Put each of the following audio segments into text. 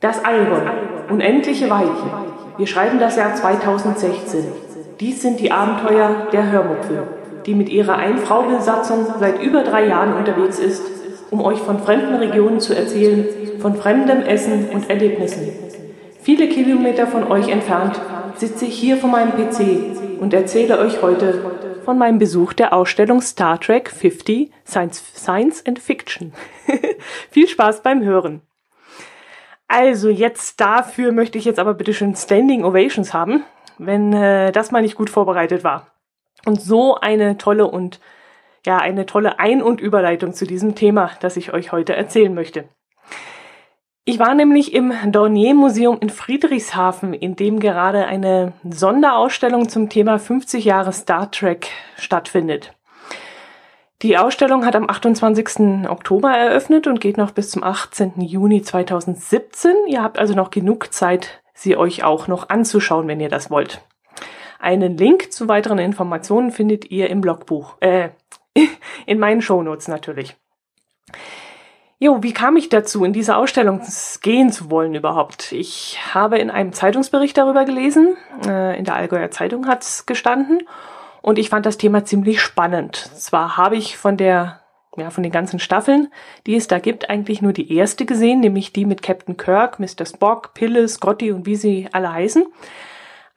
Das Allgäu, unendliche Weiten. Wir schreiben das Jahr 2016. Dies sind die Abenteuer der Hörmupfel, die mit ihrer Ein-Frau-Besatzung seit über drei Jahren unterwegs ist, um euch von fremden Regionen zu erzählen, von fremdem Essen und Erlebnissen. Viele Kilometer von euch entfernt sitze ich hier vor meinem PC und erzähle euch heute von meinem Besuch der Ausstellung Star Trek 50 Science, Science and Fiction. Viel Spaß beim Hören. Also jetzt dafür möchte ich jetzt aber bitte schön Standing Ovations haben, wenn äh, das mal nicht gut vorbereitet war. Und so eine tolle und ja, eine tolle Ein- und Überleitung zu diesem Thema, das ich euch heute erzählen möchte. Ich war nämlich im Dornier Museum in Friedrichshafen, in dem gerade eine Sonderausstellung zum Thema 50 Jahre Star Trek stattfindet. Die Ausstellung hat am 28. Oktober eröffnet und geht noch bis zum 18. Juni 2017. Ihr habt also noch genug Zeit, sie euch auch noch anzuschauen, wenn ihr das wollt. Einen Link zu weiteren Informationen findet ihr im Blogbuch, äh, in meinen Shownotes natürlich. Jo, wie kam ich dazu, in diese Ausstellung gehen zu wollen überhaupt? Ich habe in einem Zeitungsbericht darüber gelesen, äh, in der Allgäuer Zeitung hat es gestanden und ich fand das Thema ziemlich spannend. Zwar habe ich von der, ja, von den ganzen Staffeln, die es da gibt, eigentlich nur die erste gesehen, nämlich die mit Captain Kirk, Mr. Spock, Pille, Scotty und wie sie alle heißen.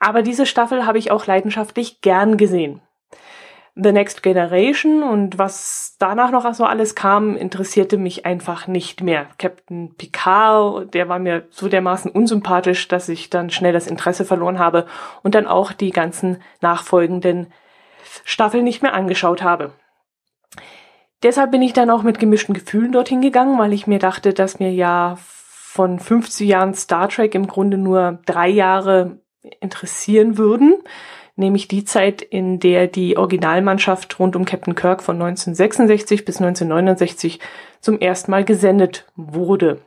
Aber diese Staffel habe ich auch leidenschaftlich gern gesehen. The Next Generation und was danach noch so alles kam, interessierte mich einfach nicht mehr. Captain Picard, der war mir so dermaßen unsympathisch, dass ich dann schnell das Interesse verloren habe und dann auch die ganzen nachfolgenden Staffel nicht mehr angeschaut habe. Deshalb bin ich dann auch mit gemischten Gefühlen dorthin gegangen, weil ich mir dachte, dass mir ja von 50 Jahren Star Trek im Grunde nur drei Jahre interessieren würden, nämlich die Zeit, in der die Originalmannschaft rund um Captain Kirk von 1966 bis 1969 zum ersten Mal gesendet wurde.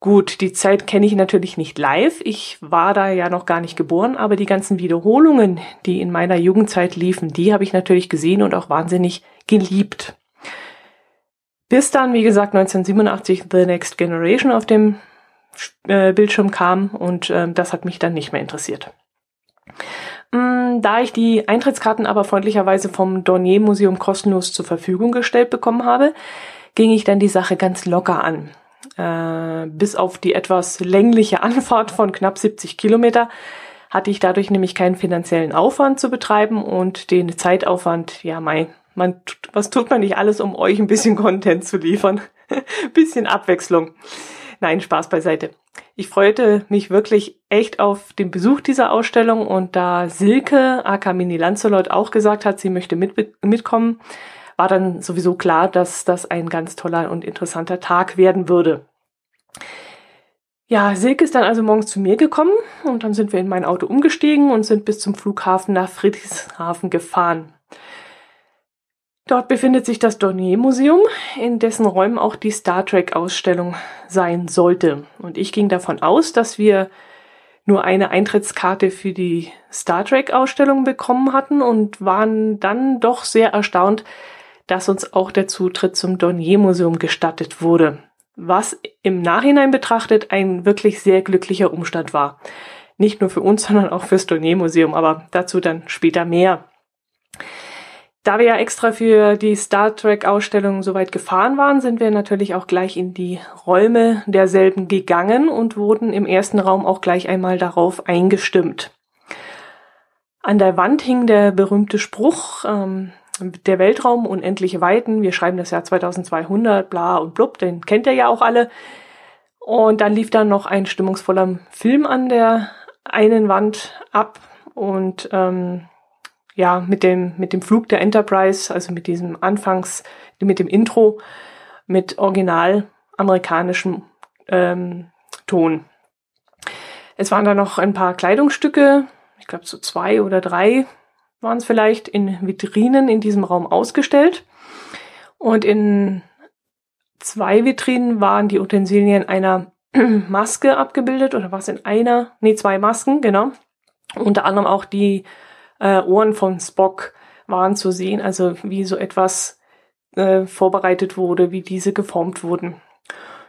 Gut, die Zeit kenne ich natürlich nicht live. Ich war da ja noch gar nicht geboren, aber die ganzen Wiederholungen, die in meiner Jugendzeit liefen, die habe ich natürlich gesehen und auch wahnsinnig geliebt. Bis dann, wie gesagt, 1987 The Next Generation auf dem äh, Bildschirm kam und äh, das hat mich dann nicht mehr interessiert. Mm, da ich die Eintrittskarten aber freundlicherweise vom Dornier Museum kostenlos zur Verfügung gestellt bekommen habe, ging ich dann die Sache ganz locker an. Äh, bis auf die etwas längliche Anfahrt von knapp 70 Kilometer hatte ich dadurch nämlich keinen finanziellen Aufwand zu betreiben und den Zeitaufwand, ja, mein, man, was tut man nicht alles, um euch ein bisschen Content zu liefern? bisschen Abwechslung. Nein, Spaß beiseite. Ich freute mich wirklich echt auf den Besuch dieser Ausstellung und da Silke, aka Mini Lancelot, auch gesagt hat, sie möchte mit, mitkommen, war dann sowieso klar, dass das ein ganz toller und interessanter Tag werden würde. Ja, Silke ist dann also morgens zu mir gekommen und dann sind wir in mein Auto umgestiegen und sind bis zum Flughafen nach Friedrichshafen gefahren. Dort befindet sich das Dornier Museum, in dessen Räumen auch die Star Trek Ausstellung sein sollte. Und ich ging davon aus, dass wir nur eine Eintrittskarte für die Star Trek Ausstellung bekommen hatten und waren dann doch sehr erstaunt, dass uns auch der Zutritt zum Dornier Museum gestattet wurde, was im Nachhinein betrachtet ein wirklich sehr glücklicher Umstand war. Nicht nur für uns, sondern auch fürs Dornier Museum, aber dazu dann später mehr. Da wir ja extra für die Star Trek Ausstellung soweit gefahren waren, sind wir natürlich auch gleich in die Räume derselben gegangen und wurden im ersten Raum auch gleich einmal darauf eingestimmt. An der Wand hing der berühmte Spruch, ähm, der Weltraum, unendliche Weiten, wir schreiben das Jahr 2200, bla und blub, den kennt ihr ja auch alle. Und dann lief dann noch ein stimmungsvoller Film an der einen Wand ab und ähm, ja, mit dem, mit dem Flug der Enterprise, also mit diesem Anfangs, mit dem Intro, mit original amerikanischem ähm, Ton. Es waren da noch ein paar Kleidungsstücke, ich glaube so zwei oder drei, waren es vielleicht, in Vitrinen in diesem Raum ausgestellt. Und in zwei Vitrinen waren die Utensilien einer Maske abgebildet oder was in einer, nee, zwei Masken, genau. Unter anderem auch die äh, Ohren von Spock waren zu sehen, also wie so etwas äh, vorbereitet wurde, wie diese geformt wurden.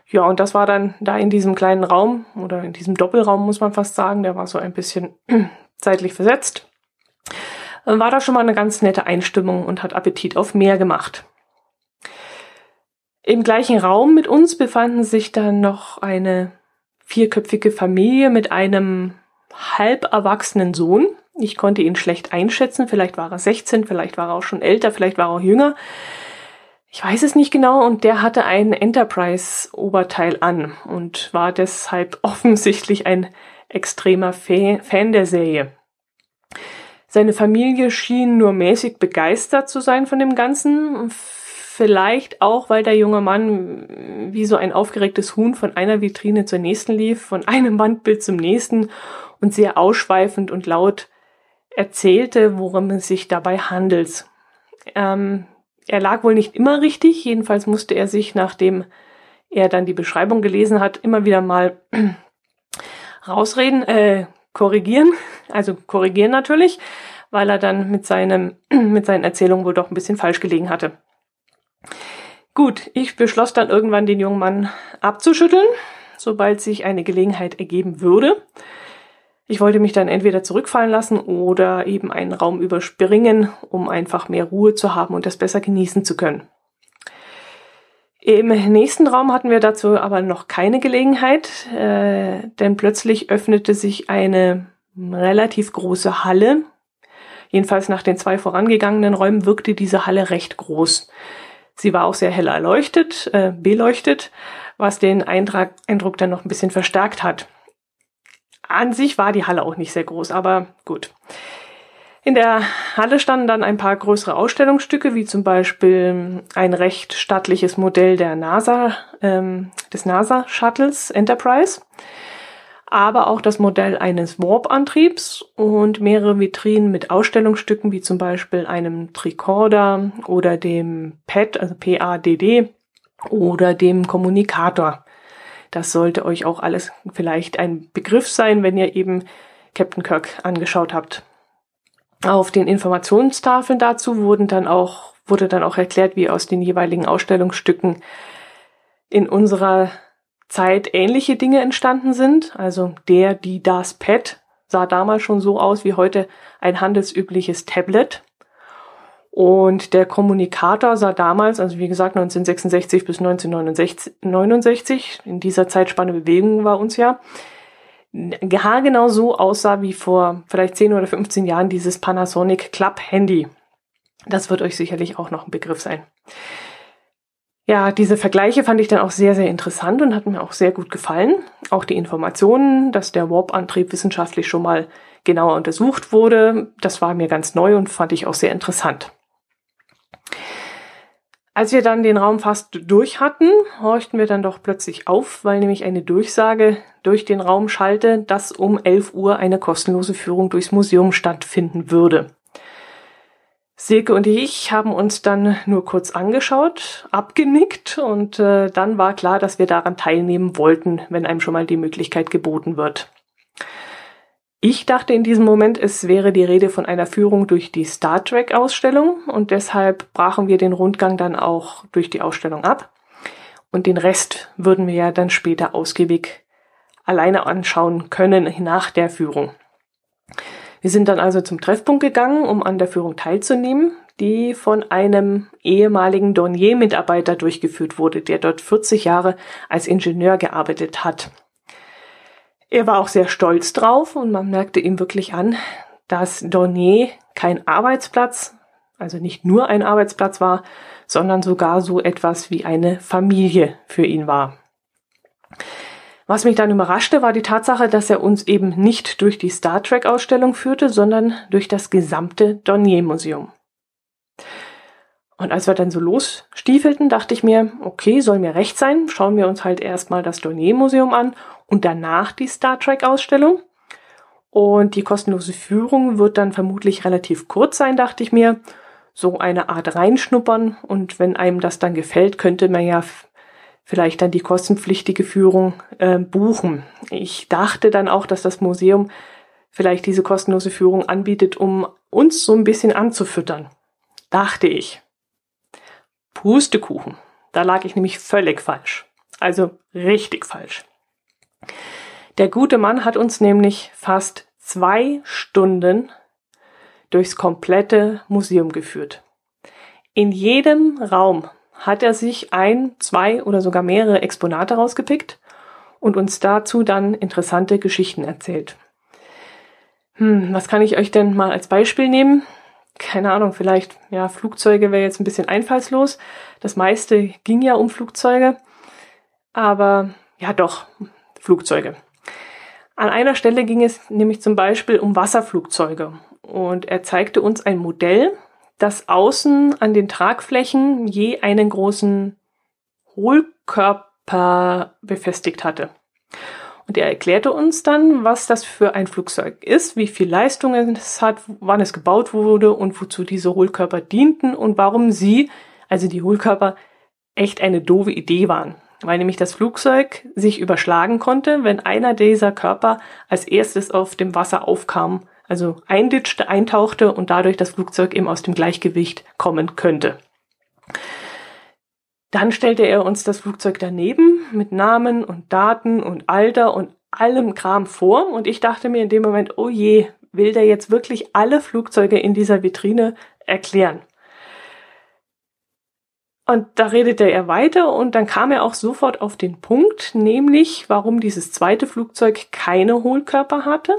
Ja, und das war dann da in diesem kleinen Raum oder in diesem Doppelraum, muss man fast sagen, der war so ein bisschen zeitlich versetzt, war da schon mal eine ganz nette Einstimmung und hat Appetit auf mehr gemacht. Im gleichen Raum mit uns befanden sich dann noch eine vierköpfige Familie mit einem halb erwachsenen Sohn. Ich konnte ihn schlecht einschätzen. Vielleicht war er 16, vielleicht war er auch schon älter, vielleicht war er auch jünger. Ich weiß es nicht genau und der hatte ein Enterprise-Oberteil an und war deshalb offensichtlich ein extremer Fan der Serie. Seine Familie schien nur mäßig begeistert zu sein von dem Ganzen. Vielleicht auch, weil der junge Mann wie so ein aufgeregtes Huhn von einer Vitrine zur nächsten lief, von einem Wandbild zum nächsten und sehr ausschweifend und laut erzählte, worum es sich dabei handelt. Ähm, er lag wohl nicht immer richtig, jedenfalls musste er sich, nachdem er dann die Beschreibung gelesen hat, immer wieder mal rausreden, äh, korrigieren, also korrigieren natürlich, weil er dann mit seinem, mit seinen Erzählungen wohl doch ein bisschen falsch gelegen hatte. Gut, ich beschloss dann irgendwann den jungen Mann abzuschütteln, sobald sich eine Gelegenheit ergeben würde. Ich wollte mich dann entweder zurückfallen lassen oder eben einen Raum überspringen, um einfach mehr Ruhe zu haben und das besser genießen zu können. Im nächsten Raum hatten wir dazu aber noch keine Gelegenheit, äh, denn plötzlich öffnete sich eine relativ große Halle. Jedenfalls nach den zwei vorangegangenen Räumen wirkte diese Halle recht groß. Sie war auch sehr hell erleuchtet, äh, beleuchtet, was den Eindruck, Eindruck dann noch ein bisschen verstärkt hat. An sich war die Halle auch nicht sehr groß, aber gut. In der Halle standen dann ein paar größere Ausstellungsstücke, wie zum Beispiel ein recht stattliches Modell der NASA, ähm, des NASA-Shuttles Enterprise aber auch das Modell eines Warp-Antriebs und mehrere Vitrinen mit Ausstellungsstücken wie zum Beispiel einem Tricorder oder dem PAD, also PADD oder dem Kommunikator. Das sollte euch auch alles vielleicht ein Begriff sein, wenn ihr eben Captain Kirk angeschaut habt. Auf den Informationstafeln dazu wurden dann auch, wurde dann auch erklärt, wie aus den jeweiligen Ausstellungsstücken in unserer Zeit ähnliche Dinge entstanden sind. Also der, die, das Pad sah damals schon so aus wie heute ein handelsübliches Tablet. Und der Kommunikator sah damals, also wie gesagt 1966 bis 1969, in dieser Zeitspanne bewegen wir uns ja, genau so aussah wie vor vielleicht 10 oder 15 Jahren dieses Panasonic Club Handy. Das wird euch sicherlich auch noch ein Begriff sein ja, diese Vergleiche fand ich dann auch sehr, sehr interessant und hat mir auch sehr gut gefallen. Auch die Informationen, dass der Warp-Antrieb wissenschaftlich schon mal genauer untersucht wurde, das war mir ganz neu und fand ich auch sehr interessant. Als wir dann den Raum fast durch hatten, horchten wir dann doch plötzlich auf, weil nämlich eine Durchsage durch den Raum schallte, dass um 11 Uhr eine kostenlose Führung durchs Museum stattfinden würde. Silke und ich haben uns dann nur kurz angeschaut, abgenickt und äh, dann war klar, dass wir daran teilnehmen wollten, wenn einem schon mal die Möglichkeit geboten wird. Ich dachte in diesem Moment, es wäre die Rede von einer Führung durch die Star Trek Ausstellung und deshalb brachen wir den Rundgang dann auch durch die Ausstellung ab und den Rest würden wir ja dann später ausgiebig alleine anschauen können nach der Führung. Wir sind dann also zum Treffpunkt gegangen, um an der Führung teilzunehmen, die von einem ehemaligen Dornier-Mitarbeiter durchgeführt wurde, der dort 40 Jahre als Ingenieur gearbeitet hat. Er war auch sehr stolz drauf und man merkte ihm wirklich an, dass Dornier kein Arbeitsplatz, also nicht nur ein Arbeitsplatz war, sondern sogar so etwas wie eine Familie für ihn war. Was mich dann überraschte, war die Tatsache, dass er uns eben nicht durch die Star Trek Ausstellung führte, sondern durch das gesamte Dornier Museum. Und als wir dann so losstiefelten, dachte ich mir, okay, soll mir recht sein, schauen wir uns halt erstmal das Dornier Museum an und danach die Star Trek Ausstellung. Und die kostenlose Führung wird dann vermutlich relativ kurz sein, dachte ich mir. So eine Art reinschnuppern und wenn einem das dann gefällt, könnte man ja vielleicht dann die kostenpflichtige Führung äh, buchen. Ich dachte dann auch, dass das Museum vielleicht diese kostenlose Führung anbietet, um uns so ein bisschen anzufüttern. Dachte ich. Pustekuchen. Da lag ich nämlich völlig falsch. Also richtig falsch. Der gute Mann hat uns nämlich fast zwei Stunden durchs komplette Museum geführt. In jedem Raum hat er sich ein, zwei oder sogar mehrere Exponate rausgepickt und uns dazu dann interessante Geschichten erzählt. Hm, was kann ich euch denn mal als Beispiel nehmen? Keine Ahnung, vielleicht, ja, Flugzeuge wäre jetzt ein bisschen einfallslos. Das meiste ging ja um Flugzeuge. Aber ja, doch, Flugzeuge. An einer Stelle ging es nämlich zum Beispiel um Wasserflugzeuge. Und er zeigte uns ein Modell, das außen an den Tragflächen je einen großen Hohlkörper befestigt hatte. Und er erklärte uns dann, was das für ein Flugzeug ist, wie viel Leistung es hat, wann es gebaut wurde und wozu diese Hohlkörper dienten und warum sie, also die Hohlkörper, echt eine doofe Idee waren. Weil nämlich das Flugzeug sich überschlagen konnte, wenn einer dieser Körper als erstes auf dem Wasser aufkam also einditschte, eintauchte und dadurch das Flugzeug eben aus dem Gleichgewicht kommen könnte. Dann stellte er uns das Flugzeug daneben mit Namen und Daten und Alter und allem Kram vor und ich dachte mir in dem Moment, oh je, will der jetzt wirklich alle Flugzeuge in dieser Vitrine erklären? Und da redete er weiter und dann kam er auch sofort auf den Punkt, nämlich warum dieses zweite Flugzeug keine Hohlkörper hatte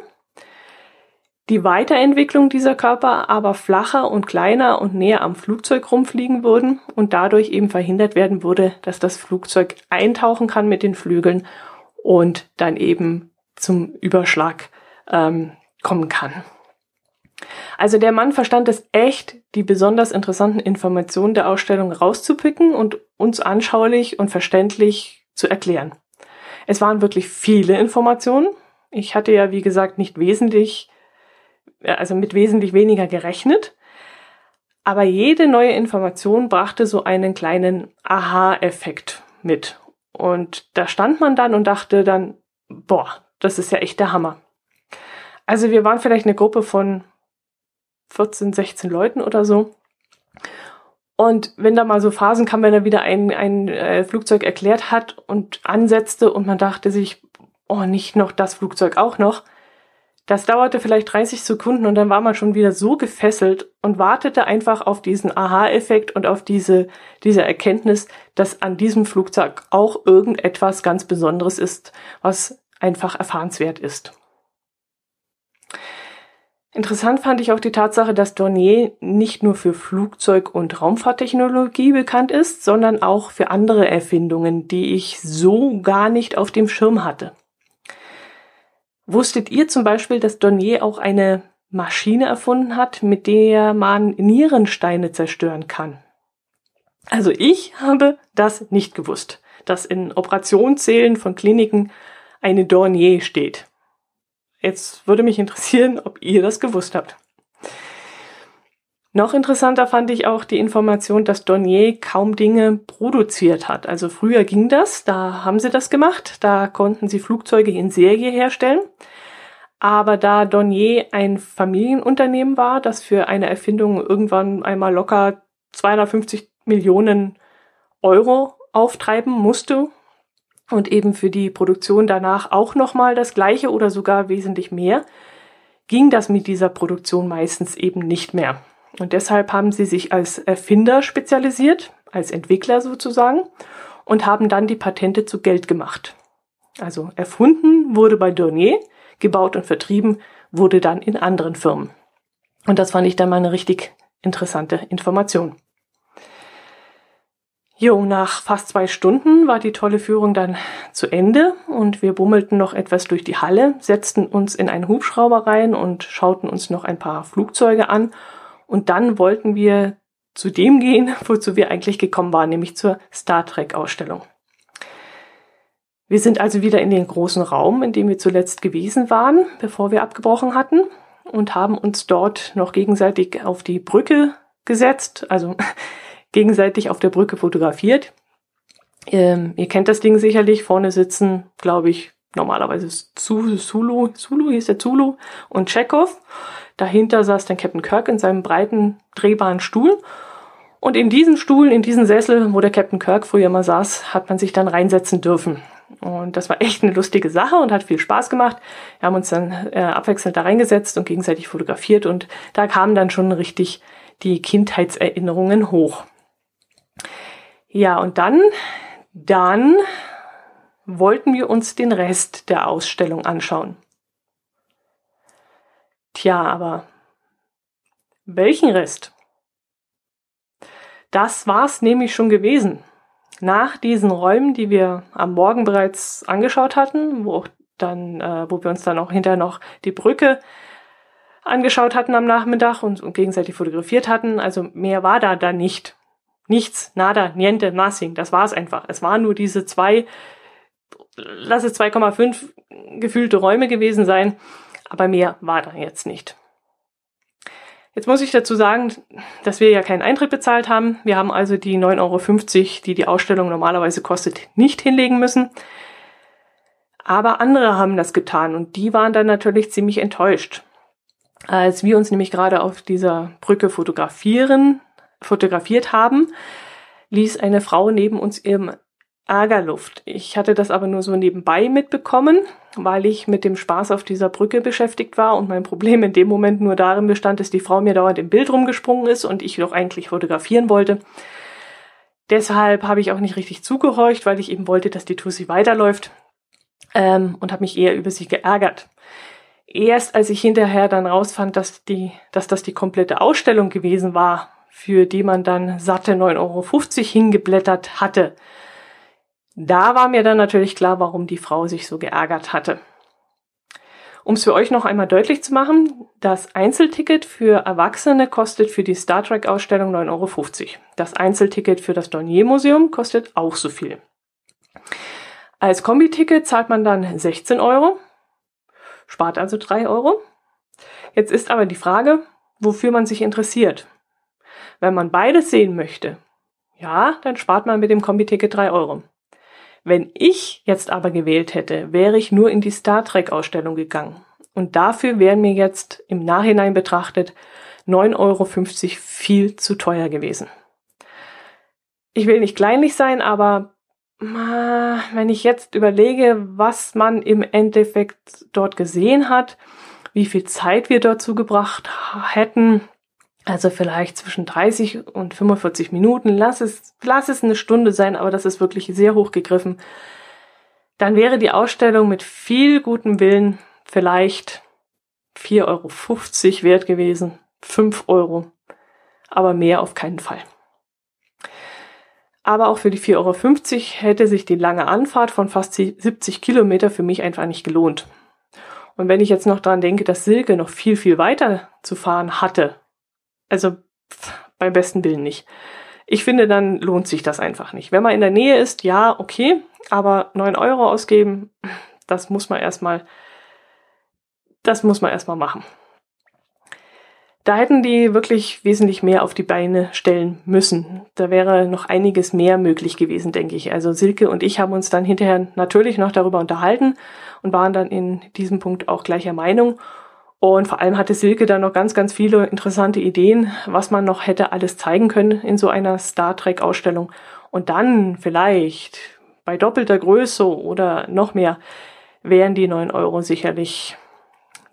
die Weiterentwicklung dieser Körper aber flacher und kleiner und näher am Flugzeug rumfliegen würden und dadurch eben verhindert werden würde, dass das Flugzeug eintauchen kann mit den Flügeln und dann eben zum Überschlag ähm, kommen kann. Also der Mann verstand es echt, die besonders interessanten Informationen der Ausstellung rauszupicken und uns anschaulich und verständlich zu erklären. Es waren wirklich viele Informationen. Ich hatte ja, wie gesagt, nicht wesentlich also mit wesentlich weniger gerechnet. Aber jede neue Information brachte so einen kleinen Aha-Effekt mit. Und da stand man dann und dachte dann, boah, das ist ja echt der Hammer. Also wir waren vielleicht eine Gruppe von 14, 16 Leuten oder so. Und wenn da mal so Phasen kam, wenn er wieder ein, ein äh, Flugzeug erklärt hat und ansetzte und man dachte sich, oh, nicht noch das Flugzeug auch noch, das dauerte vielleicht 30 Sekunden und dann war man schon wieder so gefesselt und wartete einfach auf diesen Aha-Effekt und auf diese, diese Erkenntnis, dass an diesem Flugzeug auch irgendetwas ganz Besonderes ist, was einfach erfahrenswert ist. Interessant fand ich auch die Tatsache, dass Dornier nicht nur für Flugzeug- und Raumfahrttechnologie bekannt ist, sondern auch für andere Erfindungen, die ich so gar nicht auf dem Schirm hatte. Wusstet ihr zum Beispiel, dass Dornier auch eine Maschine erfunden hat, mit der man Nierensteine zerstören kann? Also ich habe das nicht gewusst, dass in Operationssälen von Kliniken eine Dornier steht. Jetzt würde mich interessieren, ob ihr das gewusst habt. Noch interessanter fand ich auch die Information, dass Dornier kaum Dinge produziert hat. Also früher ging das, da haben sie das gemacht, da konnten sie Flugzeuge in Serie herstellen. Aber da Dornier ein Familienunternehmen war, das für eine Erfindung irgendwann einmal locker 250 Millionen Euro auftreiben musste und eben für die Produktion danach auch nochmal das gleiche oder sogar wesentlich mehr, ging das mit dieser Produktion meistens eben nicht mehr. Und deshalb haben sie sich als Erfinder spezialisiert, als Entwickler sozusagen, und haben dann die Patente zu Geld gemacht. Also erfunden wurde bei Dornier, gebaut und vertrieben wurde dann in anderen Firmen. Und das fand ich dann mal eine richtig interessante Information. Jo, nach fast zwei Stunden war die tolle Führung dann zu Ende und wir bummelten noch etwas durch die Halle, setzten uns in einen Hubschrauber rein und schauten uns noch ein paar Flugzeuge an und dann wollten wir zu dem gehen, wozu wir eigentlich gekommen waren, nämlich zur Star Trek Ausstellung. Wir sind also wieder in den großen Raum, in dem wir zuletzt gewesen waren, bevor wir abgebrochen hatten und haben uns dort noch gegenseitig auf die Brücke gesetzt, also gegenseitig auf der Brücke fotografiert. Ähm, ihr kennt das Ding sicherlich, vorne sitzen, glaube ich, normalerweise Zulu, Zulu hieß der Zulu und Chekhov. Dahinter saß dann Captain Kirk in seinem breiten, drehbaren Stuhl. Und in diesen Stuhl, in diesen Sessel, wo der Captain Kirk früher mal saß, hat man sich dann reinsetzen dürfen. Und das war echt eine lustige Sache und hat viel Spaß gemacht. Wir haben uns dann äh, abwechselnd da reingesetzt und gegenseitig fotografiert und da kamen dann schon richtig die Kindheitserinnerungen hoch. Ja, und dann, dann wollten wir uns den Rest der Ausstellung anschauen. Tja, aber welchen Rest? Das war's nämlich schon gewesen. Nach diesen Räumen, die wir am Morgen bereits angeschaut hatten, wo dann, äh, wo wir uns dann auch hinterher noch die Brücke angeschaut hatten am Nachmittag und, und gegenseitig fotografiert hatten. Also mehr war da dann nicht. Nichts, nada, niente, nothing. Das war es einfach. Es waren nur diese zwei, lass es 2,5 gefühlte Räume gewesen sein, aber mehr war da jetzt nicht. Jetzt muss ich dazu sagen, dass wir ja keinen Eintritt bezahlt haben. Wir haben also die 9,50 Euro, die die Ausstellung normalerweise kostet, nicht hinlegen müssen. Aber andere haben das getan und die waren dann natürlich ziemlich enttäuscht. Als wir uns nämlich gerade auf dieser Brücke fotografieren, fotografiert haben, ließ eine Frau neben uns ihrem Ärgerluft. Ich hatte das aber nur so nebenbei mitbekommen, weil ich mit dem Spaß auf dieser Brücke beschäftigt war und mein Problem in dem Moment nur darin bestand, dass die Frau mir dauernd im Bild rumgesprungen ist und ich doch eigentlich fotografieren wollte. Deshalb habe ich auch nicht richtig zugehorcht, weil ich eben wollte, dass die Tussi weiterläuft ähm, und habe mich eher über sie geärgert. Erst als ich hinterher dann rausfand, dass, die, dass das die komplette Ausstellung gewesen war, für die man dann satte 9,50 Euro hingeblättert hatte, da war mir dann natürlich klar, warum die Frau sich so geärgert hatte. Um es für euch noch einmal deutlich zu machen, das Einzelticket für Erwachsene kostet für die Star Trek Ausstellung 9,50 Euro. Das Einzelticket für das Dornier Museum kostet auch so viel. Als Kombiticket zahlt man dann 16 Euro, spart also 3 Euro. Jetzt ist aber die Frage, wofür man sich interessiert. Wenn man beides sehen möchte, ja, dann spart man mit dem Kombiticket 3 Euro. Wenn ich jetzt aber gewählt hätte, wäre ich nur in die Star Trek Ausstellung gegangen. Und dafür wären mir jetzt im Nachhinein betrachtet 9,50 Euro viel zu teuer gewesen. Ich will nicht kleinlich sein, aber wenn ich jetzt überlege, was man im Endeffekt dort gesehen hat, wie viel Zeit wir dort zugebracht hätten, also vielleicht zwischen 30 und 45 Minuten. Lass es, lass es eine Stunde sein, aber das ist wirklich sehr hoch gegriffen. Dann wäre die Ausstellung mit viel gutem Willen vielleicht 4,50 Euro wert gewesen. 5 Euro. Aber mehr auf keinen Fall. Aber auch für die 4,50 Euro hätte sich die lange Anfahrt von fast 70 Kilometer für mich einfach nicht gelohnt. Und wenn ich jetzt noch daran denke, dass Silke noch viel, viel weiter zu fahren hatte, also beim besten Willen nicht. Ich finde, dann lohnt sich das einfach nicht. Wenn man in der Nähe ist, ja, okay, aber neun Euro ausgeben, das muss man erstmal, das muss man erstmal machen. Da hätten die wirklich wesentlich mehr auf die Beine stellen müssen. Da wäre noch einiges mehr möglich gewesen, denke ich. Also Silke und ich haben uns dann hinterher natürlich noch darüber unterhalten und waren dann in diesem Punkt auch gleicher Meinung. Und vor allem hatte Silke da noch ganz, ganz viele interessante Ideen, was man noch hätte alles zeigen können in so einer Star Trek Ausstellung. Und dann vielleicht bei doppelter Größe oder noch mehr wären die neun Euro sicherlich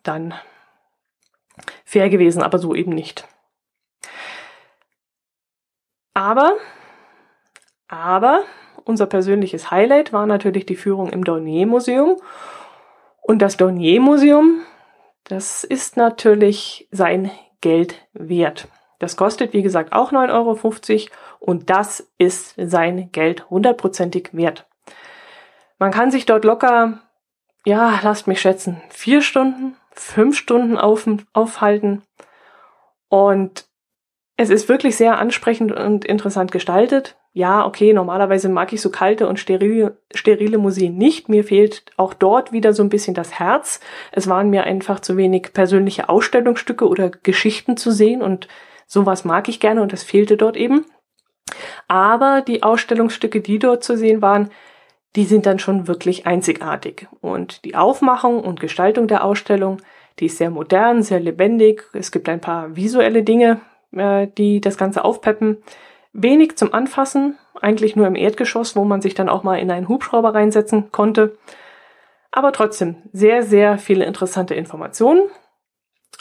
dann fair gewesen, aber so eben nicht. Aber, aber unser persönliches Highlight war natürlich die Führung im Dornier Museum. Und das Dornier Museum das ist natürlich sein Geld wert. Das kostet, wie gesagt, auch 9,50 Euro und das ist sein Geld hundertprozentig wert. Man kann sich dort locker, ja, lasst mich schätzen, vier Stunden, fünf Stunden auf, aufhalten und es ist wirklich sehr ansprechend und interessant gestaltet ja, okay, normalerweise mag ich so kalte und sterile, sterile Museen nicht. Mir fehlt auch dort wieder so ein bisschen das Herz. Es waren mir einfach zu wenig persönliche Ausstellungsstücke oder Geschichten zu sehen und sowas mag ich gerne und das fehlte dort eben. Aber die Ausstellungsstücke, die dort zu sehen waren, die sind dann schon wirklich einzigartig. Und die Aufmachung und Gestaltung der Ausstellung, Die ist sehr modern, sehr lebendig. Es gibt ein paar visuelle Dinge, äh, die das Ganze aufpeppen. Wenig zum Anfassen, eigentlich nur im Erdgeschoss, wo man sich dann auch mal in einen Hubschrauber reinsetzen konnte. Aber trotzdem sehr, sehr viele interessante Informationen.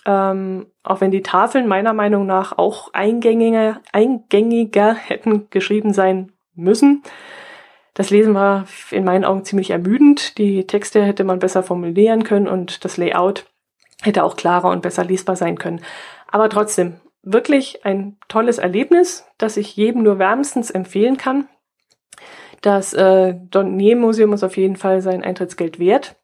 Ähm, auch wenn die Tafeln meiner Meinung nach auch eingängiger, eingängiger hätten geschrieben sein müssen. Das Lesen war in meinen Augen ziemlich ermüdend. Die Texte hätte man besser formulieren können und das Layout hätte auch klarer und besser lesbar sein können. Aber trotzdem, wirklich ein tolles Erlebnis, das ich jedem nur wärmstens empfehlen kann. Das äh, Donnier Museum ist auf jeden Fall sein Eintrittsgeld wert.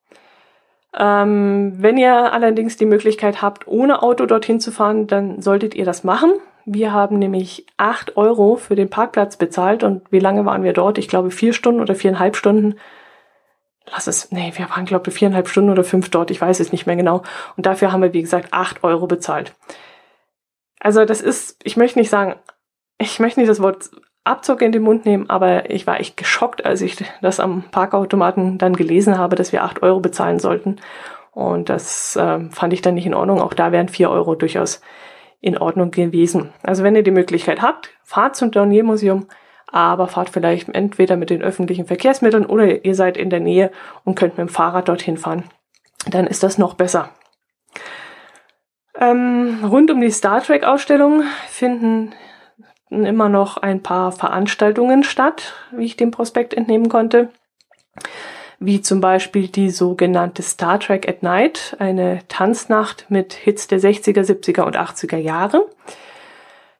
Ähm, wenn ihr allerdings die Möglichkeit habt, ohne Auto dorthin zu fahren, dann solltet ihr das machen. Wir haben nämlich acht Euro für den Parkplatz bezahlt und wie lange waren wir dort? Ich glaube vier Stunden oder viereinhalb Stunden. Lass es, nee, wir waren glaube ich viereinhalb Stunden oder fünf dort, ich weiß es nicht mehr genau. Und dafür haben wir, wie gesagt, acht Euro bezahlt. Also das ist, ich möchte nicht sagen, ich möchte nicht das Wort Abzug in den Mund nehmen, aber ich war echt geschockt, als ich das am Parkautomaten dann gelesen habe, dass wir acht Euro bezahlen sollten. Und das äh, fand ich dann nicht in Ordnung. Auch da wären vier Euro durchaus in Ordnung gewesen. Also wenn ihr die Möglichkeit habt, fahrt zum Dornier Museum, aber fahrt vielleicht entweder mit den öffentlichen Verkehrsmitteln oder ihr seid in der Nähe und könnt mit dem Fahrrad dorthin fahren. Dann ist das noch besser. Ähm, rund um die Star Trek Ausstellung finden immer noch ein paar Veranstaltungen statt, wie ich dem Prospekt entnehmen konnte. Wie zum Beispiel die sogenannte Star Trek at Night, eine Tanznacht mit Hits der 60er, 70er und 80er Jahre.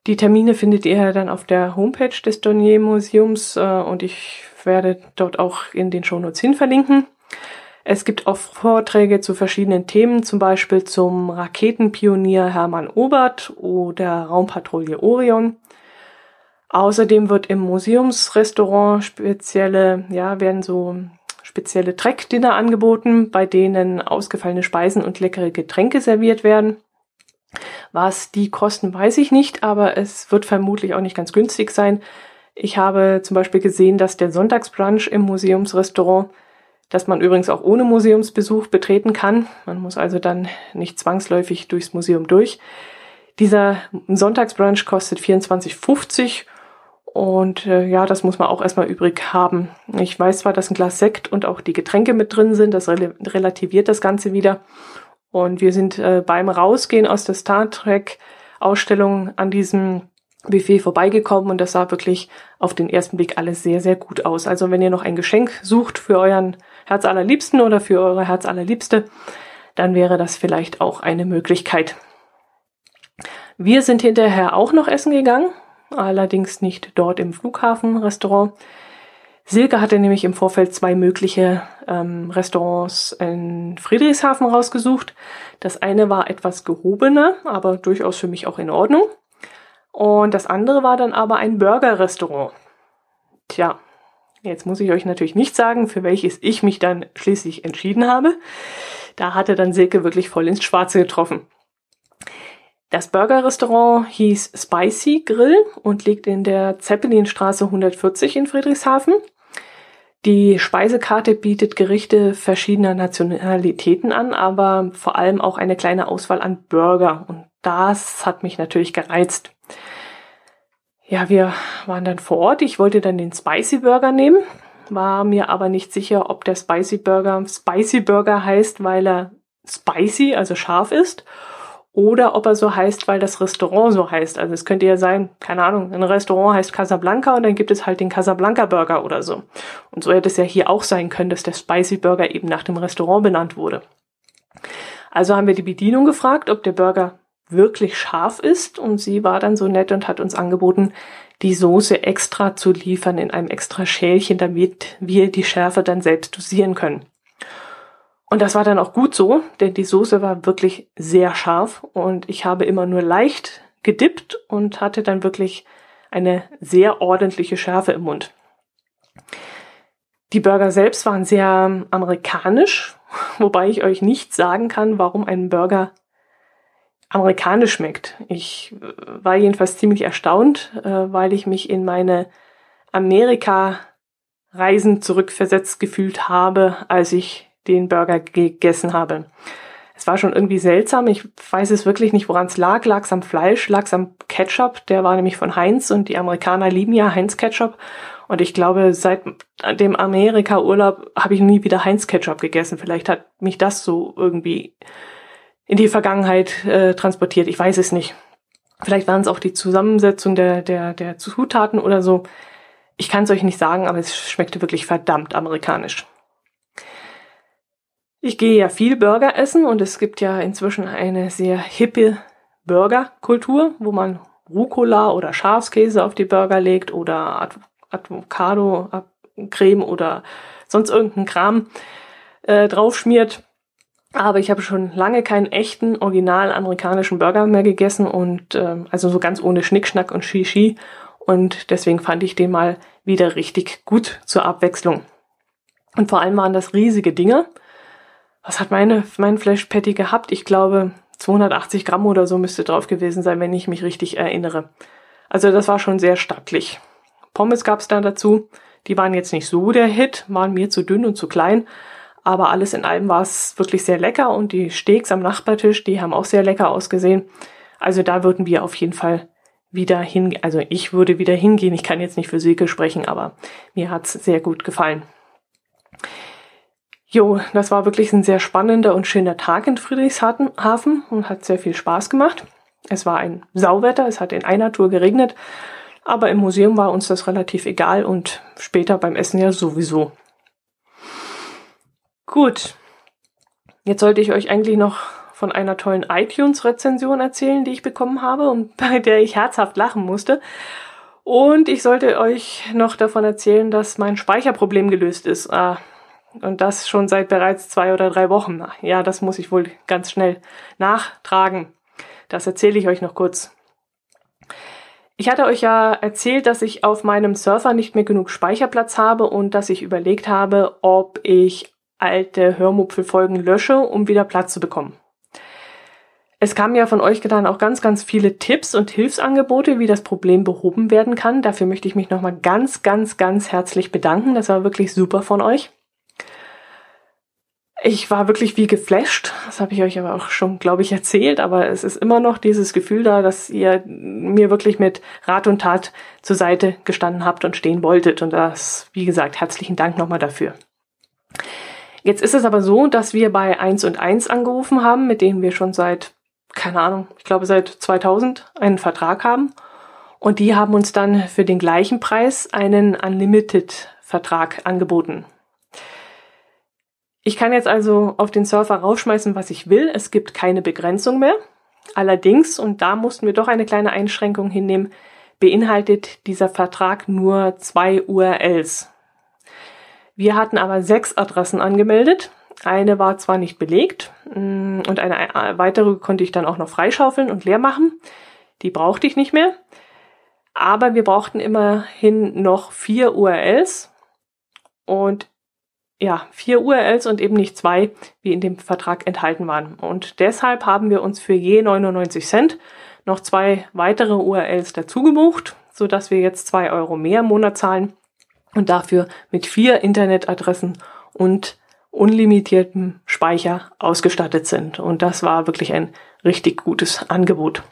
Die Termine findet ihr dann auf der Homepage des Dornier Museums äh, und ich werde dort auch in den Shownotes hin verlinken. Es gibt auch Vorträge zu verschiedenen Themen, zum Beispiel zum Raketenpionier Hermann Obert oder Raumpatrouille Orion. Außerdem wird im Museumsrestaurant spezielle, ja, werden so spezielle Trek-Dinner angeboten, bei denen ausgefallene Speisen und leckere Getränke serviert werden. Was die kosten, weiß ich nicht, aber es wird vermutlich auch nicht ganz günstig sein. Ich habe zum Beispiel gesehen, dass der Sonntagsbrunch im Museumsrestaurant das man übrigens auch ohne Museumsbesuch betreten kann. Man muss also dann nicht zwangsläufig durchs Museum durch. Dieser Sonntagsbrunch kostet 24,50 und äh, ja, das muss man auch erstmal übrig haben. Ich weiß zwar, dass ein Glas Sekt und auch die Getränke mit drin sind, das rel relativiert das Ganze wieder. Und wir sind äh, beim Rausgehen aus der Star Trek Ausstellung an diesem Buffet vorbeigekommen und das sah wirklich auf den ersten Blick alles sehr, sehr gut aus. Also wenn ihr noch ein Geschenk sucht für euren Herz allerliebsten oder für eure Herz allerliebste, dann wäre das vielleicht auch eine Möglichkeit. Wir sind hinterher auch noch essen gegangen, allerdings nicht dort im Flughafenrestaurant. Silke hatte nämlich im Vorfeld zwei mögliche ähm, Restaurants in Friedrichshafen rausgesucht. Das eine war etwas gehobener, aber durchaus für mich auch in Ordnung. Und das andere war dann aber ein Burger-Restaurant. Tja, jetzt muss ich euch natürlich nicht sagen, für welches ich mich dann schließlich entschieden habe. Da hatte dann Silke wirklich voll ins Schwarze getroffen. Das Burger-Restaurant hieß Spicy Grill und liegt in der Zeppelinstraße 140 in Friedrichshafen. Die Speisekarte bietet Gerichte verschiedener Nationalitäten an, aber vor allem auch eine kleine Auswahl an Burger. Und das hat mich natürlich gereizt. Ja, wir waren dann vor Ort. Ich wollte dann den Spicy Burger nehmen, war mir aber nicht sicher, ob der Spicy Burger Spicy Burger heißt, weil er spicy, also scharf ist, oder ob er so heißt, weil das Restaurant so heißt. Also es könnte ja sein, keine Ahnung, ein Restaurant heißt Casablanca und dann gibt es halt den Casablanca Burger oder so. Und so hätte es ja hier auch sein können, dass der Spicy Burger eben nach dem Restaurant benannt wurde. Also haben wir die Bedienung gefragt, ob der Burger wirklich scharf ist und sie war dann so nett und hat uns angeboten, die Soße extra zu liefern in einem extra Schälchen, damit wir die Schärfe dann selbst dosieren können. Und das war dann auch gut so, denn die Soße war wirklich sehr scharf und ich habe immer nur leicht gedippt und hatte dann wirklich eine sehr ordentliche Schärfe im Mund. Die Burger selbst waren sehr amerikanisch, wobei ich euch nicht sagen kann, warum ein Burger amerikanisch schmeckt. Ich äh, war jedenfalls ziemlich erstaunt, äh, weil ich mich in meine Amerika-Reisen zurückversetzt gefühlt habe, als ich den Burger gegessen habe. Es war schon irgendwie seltsam. Ich weiß es wirklich nicht, woran es lag. Lag es am Fleisch, lag es am Ketchup. Der war nämlich von Heinz und die Amerikaner lieben ja Heinz Ketchup. Und ich glaube, seit dem Amerika-Urlaub habe ich nie wieder Heinz Ketchup gegessen. Vielleicht hat mich das so irgendwie in die Vergangenheit äh, transportiert. Ich weiß es nicht. Vielleicht waren es auch die Zusammensetzung der, der, der Zutaten oder so. Ich kann es euch nicht sagen, aber es schmeckte wirklich verdammt amerikanisch. Ich gehe ja viel Burger essen und es gibt ja inzwischen eine sehr hippe Burgerkultur, wo man Rucola oder Schafskäse auf die Burger legt oder Avocado, Creme oder sonst irgendeinen Kram äh, draufschmiert. Aber ich habe schon lange keinen echten, original amerikanischen Burger mehr gegessen und äh, also so ganz ohne Schnickschnack und Shishi. Und deswegen fand ich den mal wieder richtig gut zur Abwechslung. Und vor allem waren das riesige Dinge. Was hat meine, mein Flash Patty gehabt? Ich glaube 280 Gramm oder so müsste drauf gewesen sein, wenn ich mich richtig erinnere. Also das war schon sehr stattlich. Pommes gab's dann dazu. Die waren jetzt nicht so der Hit, waren mir zu dünn und zu klein. Aber alles in allem war es wirklich sehr lecker und die Steaks am Nachbartisch, die haben auch sehr lecker ausgesehen. Also da würden wir auf jeden Fall wieder hin, also ich würde wieder hingehen. Ich kann jetzt nicht für Silke sprechen, aber mir hat's sehr gut gefallen. Jo, das war wirklich ein sehr spannender und schöner Tag in Friedrichshafen und hat sehr viel Spaß gemacht. Es war ein Sauwetter, es hat in einer Tour geregnet, aber im Museum war uns das relativ egal und später beim Essen ja sowieso. Gut. Jetzt sollte ich euch eigentlich noch von einer tollen iTunes-Rezension erzählen, die ich bekommen habe und bei der ich herzhaft lachen musste. Und ich sollte euch noch davon erzählen, dass mein Speicherproblem gelöst ist. Ah, und das schon seit bereits zwei oder drei Wochen. Ja, das muss ich wohl ganz schnell nachtragen. Das erzähle ich euch noch kurz. Ich hatte euch ja erzählt, dass ich auf meinem Surfer nicht mehr genug Speicherplatz habe und dass ich überlegt habe, ob ich alte Hörmupfelfolgen lösche, um wieder Platz zu bekommen. Es kamen ja von euch dann auch ganz, ganz viele Tipps und Hilfsangebote, wie das Problem behoben werden kann. Dafür möchte ich mich nochmal ganz, ganz, ganz herzlich bedanken. Das war wirklich super von euch. Ich war wirklich wie geflasht. Das habe ich euch aber auch schon, glaube ich, erzählt. Aber es ist immer noch dieses Gefühl da, dass ihr mir wirklich mit Rat und Tat zur Seite gestanden habt und stehen wolltet. Und das, wie gesagt, herzlichen Dank nochmal dafür. Jetzt ist es aber so, dass wir bei 1 und 1 angerufen haben, mit denen wir schon seit, keine Ahnung, ich glaube seit 2000 einen Vertrag haben. Und die haben uns dann für den gleichen Preis einen Unlimited-Vertrag angeboten. Ich kann jetzt also auf den Surfer rausschmeißen, was ich will. Es gibt keine Begrenzung mehr. Allerdings, und da mussten wir doch eine kleine Einschränkung hinnehmen, beinhaltet dieser Vertrag nur zwei URLs. Wir hatten aber sechs Adressen angemeldet. Eine war zwar nicht belegt mm, und eine äh, weitere konnte ich dann auch noch freischaufeln und leer machen. Die brauchte ich nicht mehr. Aber wir brauchten immerhin noch vier URLs und ja, vier URLs und eben nicht zwei, wie in dem Vertrag enthalten waren. Und deshalb haben wir uns für je 99 Cent noch zwei weitere URLs dazu gebucht, sodass wir jetzt zwei Euro mehr im Monat zahlen und dafür mit vier Internetadressen und unlimitiertem Speicher ausgestattet sind. Und das war wirklich ein richtig gutes Angebot.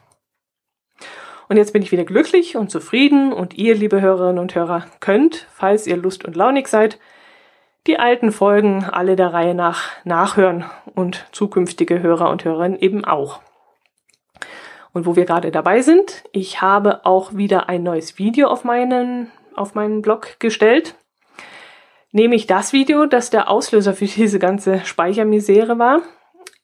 Und jetzt bin ich wieder glücklich und zufrieden und ihr, liebe Hörerinnen und Hörer, könnt, falls ihr lust und launig seid, die alten Folgen alle der Reihe nach nachhören und zukünftige Hörer und Hörerinnen eben auch. Und wo wir gerade dabei sind, ich habe auch wieder ein neues Video auf meinen auf meinen Blog gestellt. Nämlich das Video, das der Auslöser für diese ganze Speichermisere war.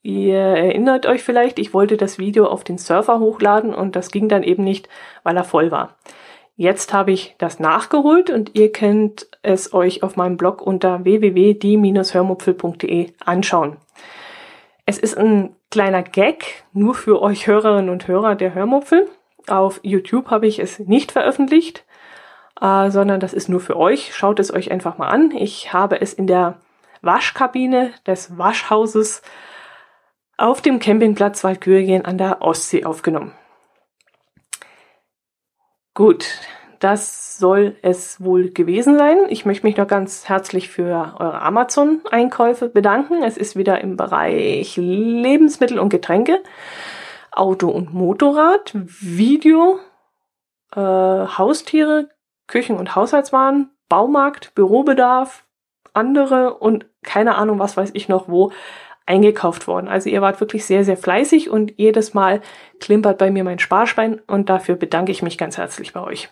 Ihr erinnert euch vielleicht, ich wollte das Video auf den Surfer hochladen und das ging dann eben nicht, weil er voll war. Jetzt habe ich das nachgeholt und ihr könnt es euch auf meinem Blog unter www.die-hörmupfel.de anschauen. Es ist ein kleiner Gag nur für euch Hörerinnen und Hörer der Hörmupfel. Auf YouTube habe ich es nicht veröffentlicht äh, sondern das ist nur für euch. Schaut es euch einfach mal an. Ich habe es in der Waschkabine des Waschhauses auf dem Campingplatz Waldgürgen an der Ostsee aufgenommen. Gut, das soll es wohl gewesen sein. Ich möchte mich noch ganz herzlich für eure Amazon-Einkäufe bedanken. Es ist wieder im Bereich Lebensmittel und Getränke, Auto und Motorrad, Video, äh, Haustiere, Küchen- und Haushaltswaren, Baumarkt, Bürobedarf, andere und keine Ahnung, was weiß ich noch wo eingekauft worden. Also ihr wart wirklich sehr, sehr fleißig und jedes Mal klimpert bei mir mein Sparschwein und dafür bedanke ich mich ganz herzlich bei euch.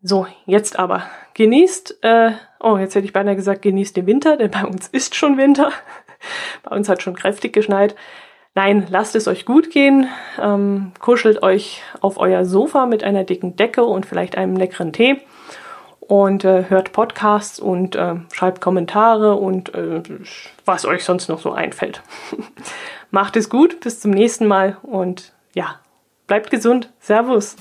So, jetzt aber genießt, äh, oh, jetzt hätte ich beinahe gesagt, genießt den Winter, denn bei uns ist schon Winter. bei uns hat schon kräftig geschneit. Nein, lasst es euch gut gehen, ähm, kuschelt euch auf euer Sofa mit einer dicken Decke und vielleicht einem leckeren Tee und äh, hört Podcasts und äh, schreibt Kommentare und äh, was euch sonst noch so einfällt. Macht es gut, bis zum nächsten Mal und ja, bleibt gesund. Servus.